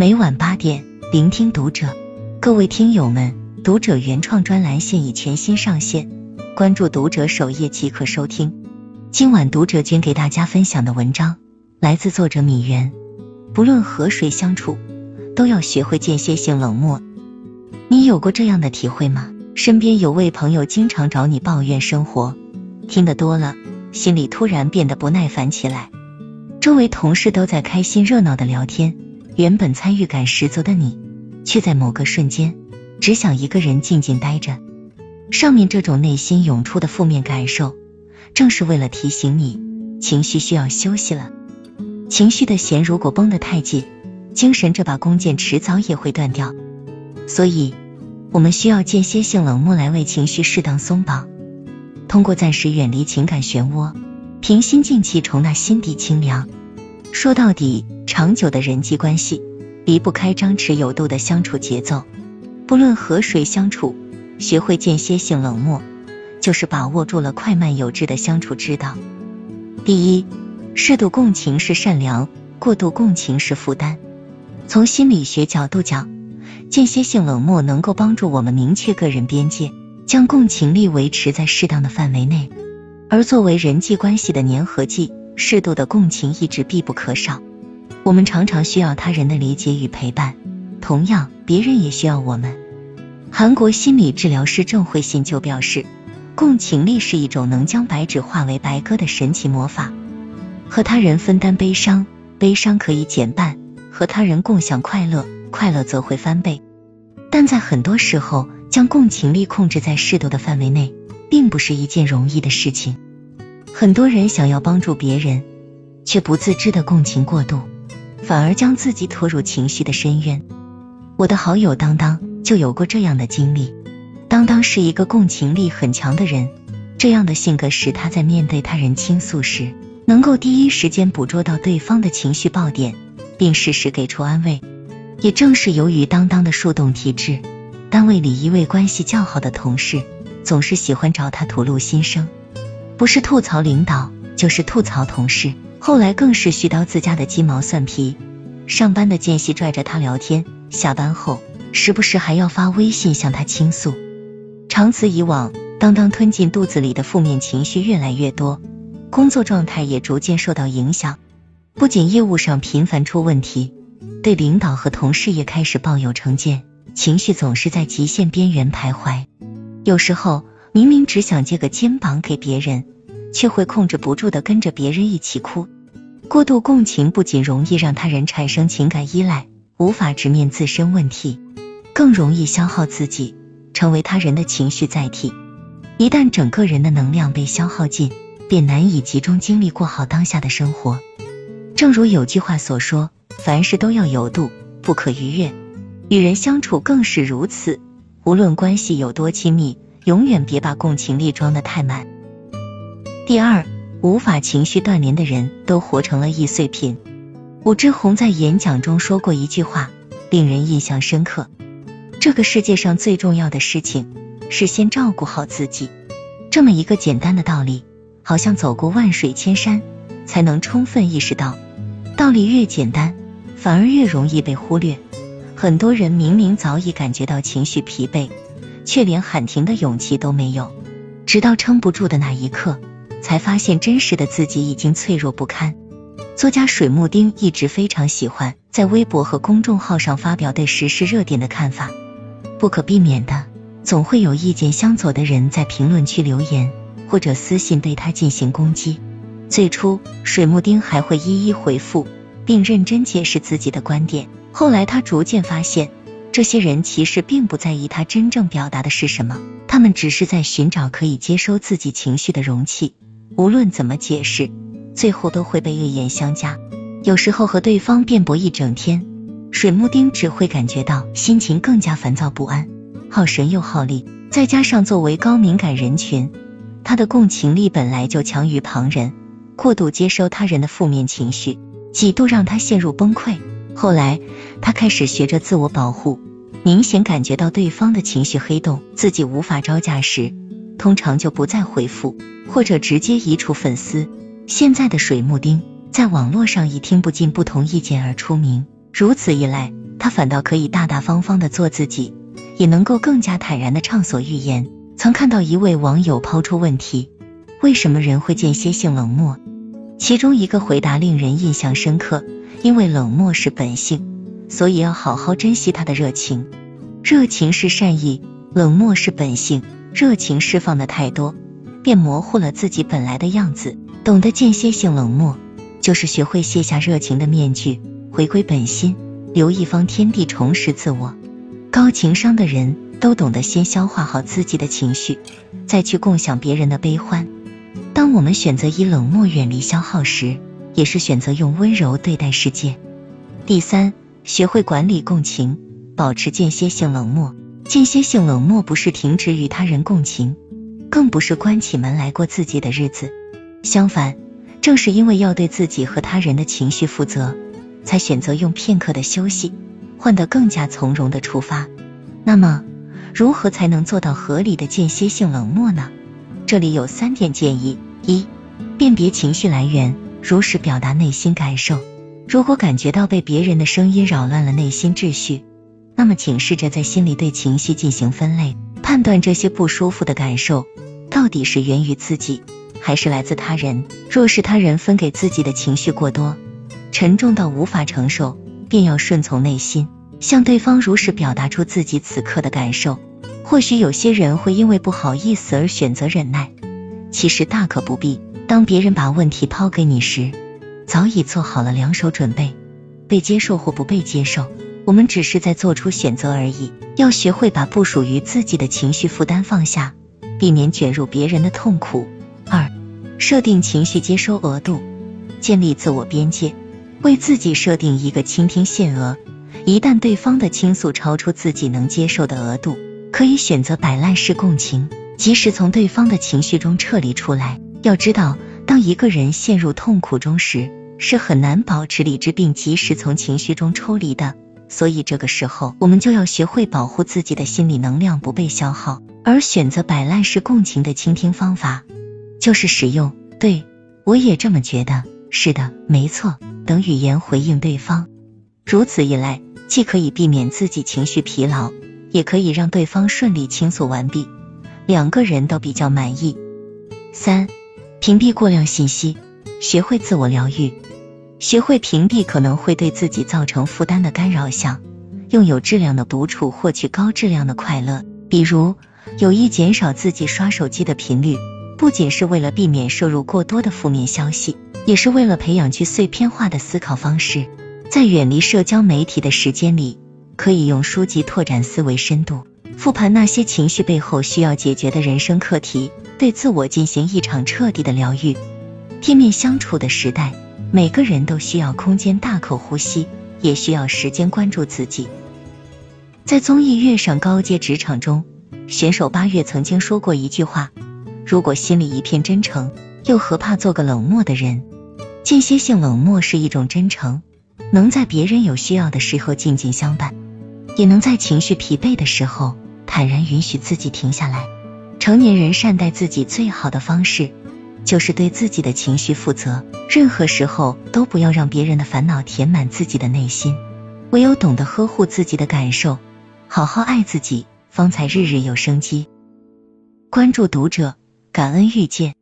每晚八点，聆听读者。各位听友们，读者原创专栏现已全新上线，关注读者首页即可收听。今晚读者君给大家分享的文章来自作者米原。不论和谁相处，都要学会间歇性冷漠。你有过这样的体会吗？身边有位朋友经常找你抱怨生活，听得多了，心里突然变得不耐烦起来。周围同事都在开心热闹的聊天，原本参与感十足的你，却在某个瞬间只想一个人静静待着。上面这种内心涌出的负面感受，正是为了提醒你，情绪需要休息了。情绪的弦如果绷得太紧，精神这把弓箭迟早也会断掉。所以，我们需要间歇性冷漠来为情绪适当松绑，通过暂时远离情感漩涡。平心静气，重纳心底清凉。说到底，长久的人际关系离不开张弛有度的相处节奏。不论和谁相处，学会间歇性冷漠，就是把握住了快慢有致的相处之道。第一，适度共情是善良，过度共情是负担。从心理学角度讲，间歇性冷漠能够帮助我们明确个人边界，将共情力维持在适当的范围内。而作为人际关系的粘合剂，适度的共情一直必不可少。我们常常需要他人的理解与陪伴，同样，别人也需要我们。韩国心理治疗师郑慧信就表示，共情力是一种能将白纸化为白鸽的神奇魔法。和他人分担悲伤，悲伤可以减半；和他人共享快乐，快乐则会翻倍。但在很多时候，将共情力控制在适度的范围内。并不是一件容易的事情。很多人想要帮助别人，却不自知的共情过度，反而将自己拖入情绪的深渊。我的好友当当就有过这样的经历。当当是一个共情力很强的人，这样的性格使他在面对他人倾诉时，能够第一时间捕捉到对方的情绪爆点，并适时给出安慰。也正是由于当当的树洞体质，单位里一位关系较好的同事。总是喜欢找他吐露心声，不是吐槽领导，就是吐槽同事。后来更是絮叨自家的鸡毛蒜皮。上班的间隙拽着他聊天，下班后时不时还要发微信向他倾诉。长此以往，当当吞进肚子里的负面情绪越来越多，工作状态也逐渐受到影响。不仅业务上频繁出问题，对领导和同事也开始抱有成见，情绪总是在极限边缘徘徊。有时候明明只想借个肩膀给别人，却会控制不住的跟着别人一起哭。过度共情不仅容易让他人产生情感依赖，无法直面自身问题，更容易消耗自己，成为他人的情绪载体。一旦整个人的能量被消耗尽，便难以集中精力过好当下的生活。正如有句话所说：“凡事都要有度，不可逾越。”与人相处更是如此。无论关系有多亲密，永远别把共情力装得太满。第二，无法情绪断联的人都活成了易碎品。武志红在演讲中说过一句话，令人印象深刻：这个世界上最重要的事情是先照顾好自己。这么一个简单的道理，好像走过万水千山才能充分意识到。道理越简单，反而越容易被忽略。很多人明明早已感觉到情绪疲惫，却连喊停的勇气都没有，直到撑不住的那一刻，才发现真实的自己已经脆弱不堪。作家水木丁一直非常喜欢在微博和公众号上发表对时事热点的看法，不可避免的，总会有意见相左的人在评论区留言或者私信对他进行攻击。最初，水木丁还会一一回复，并认真解释自己的观点。后来，他逐渐发现，这些人其实并不在意他真正表达的是什么，他们只是在寻找可以接收自己情绪的容器。无论怎么解释，最后都会被恶言相加。有时候和对方辩驳一整天，水木丁只会感觉到心情更加烦躁不安，耗神又耗力。再加上作为高敏感人群，他的共情力本来就强于旁人，过度接收他人的负面情绪，几度让他陷入崩溃。后来，他开始学着自我保护，明显感觉到对方的情绪黑洞，自己无法招架时，通常就不再回复，或者直接移除粉丝。现在的水木丁在网络上以听不进不同意见而出名，如此一来，他反倒可以大大方方的做自己，也能够更加坦然的畅所欲言。曾看到一位网友抛出问题：为什么人会间歇性冷漠？其中一个回答令人印象深刻，因为冷漠是本性，所以要好好珍惜他的热情。热情是善意，冷漠是本性。热情释放的太多，便模糊了自己本来的样子。懂得间歇性冷漠，就是学会卸下热情的面具，回归本心，留一方天地，重拾自我。高情商的人都懂得先消化好自己的情绪，再去共享别人的悲欢。当我们选择以冷漠远离消耗时，也是选择用温柔对待世界。第三，学会管理共情，保持间歇性冷漠。间歇性冷漠不是停止与他人共情，更不是关起门来过自己的日子。相反，正是因为要对自己和他人的情绪负责，才选择用片刻的休息，换得更加从容的出发。那么，如何才能做到合理的间歇性冷漠呢？这里有三点建议：一、辨别情绪来源，如实表达内心感受。如果感觉到被别人的声音扰乱了内心秩序，那么，请试着在心里对情绪进行分类，判断这些不舒服的感受到底是源于自己，还是来自他人。若是他人分给自己的情绪过多，沉重到无法承受，便要顺从内心，向对方如实表达出自己此刻的感受。或许有些人会因为不好意思而选择忍耐，其实大可不必。当别人把问题抛给你时，早已做好了两手准备，被接受或不被接受。我们只是在做出选择而已，要学会把不属于自己的情绪负担放下，避免卷入别人的痛苦。二、设定情绪接收额度，建立自我边界，为自己设定一个倾听限额。一旦对方的倾诉超出自己能接受的额度，可以选择摆烂式共情，及时从对方的情绪中撤离出来。要知道，当一个人陷入痛苦中时，是很难保持理智并及时从情绪中抽离的。所以这个时候，我们就要学会保护自己的心理能量不被消耗，而选择摆烂式共情的倾听方法，就是使用“对我也这么觉得”“是的，没错”等语言回应对方。如此一来，既可以避免自己情绪疲劳，也可以让对方顺利倾诉完毕，两个人都比较满意。三、屏蔽过量信息，学会自我疗愈。学会屏蔽可能会对自己造成负担的干扰项，用有质量的独处获取高质量的快乐。比如，有意减少自己刷手机的频率，不仅是为了避免摄入过多的负面消息，也是为了培养去碎片化的思考方式。在远离社交媒体的时间里，可以用书籍拓展思维深度，复盘那些情绪背后需要解决的人生课题，对自我进行一场彻底的疗愈。天面相处的时代。每个人都需要空间大口呼吸，也需要时间关注自己。在综艺《跃上高阶职场》中，选手八月曾经说过一句话：“如果心里一片真诚，又何怕做个冷漠的人？”间歇性冷漠是一种真诚，能在别人有需要的时候静静相伴，也能在情绪疲惫的时候坦然允许自己停下来。成年人善待自己最好的方式。就是对自己的情绪负责，任何时候都不要让别人的烦恼填满自己的内心。唯有懂得呵护自己的感受，好好爱自己，方才日日有生机。关注读者，感恩遇见。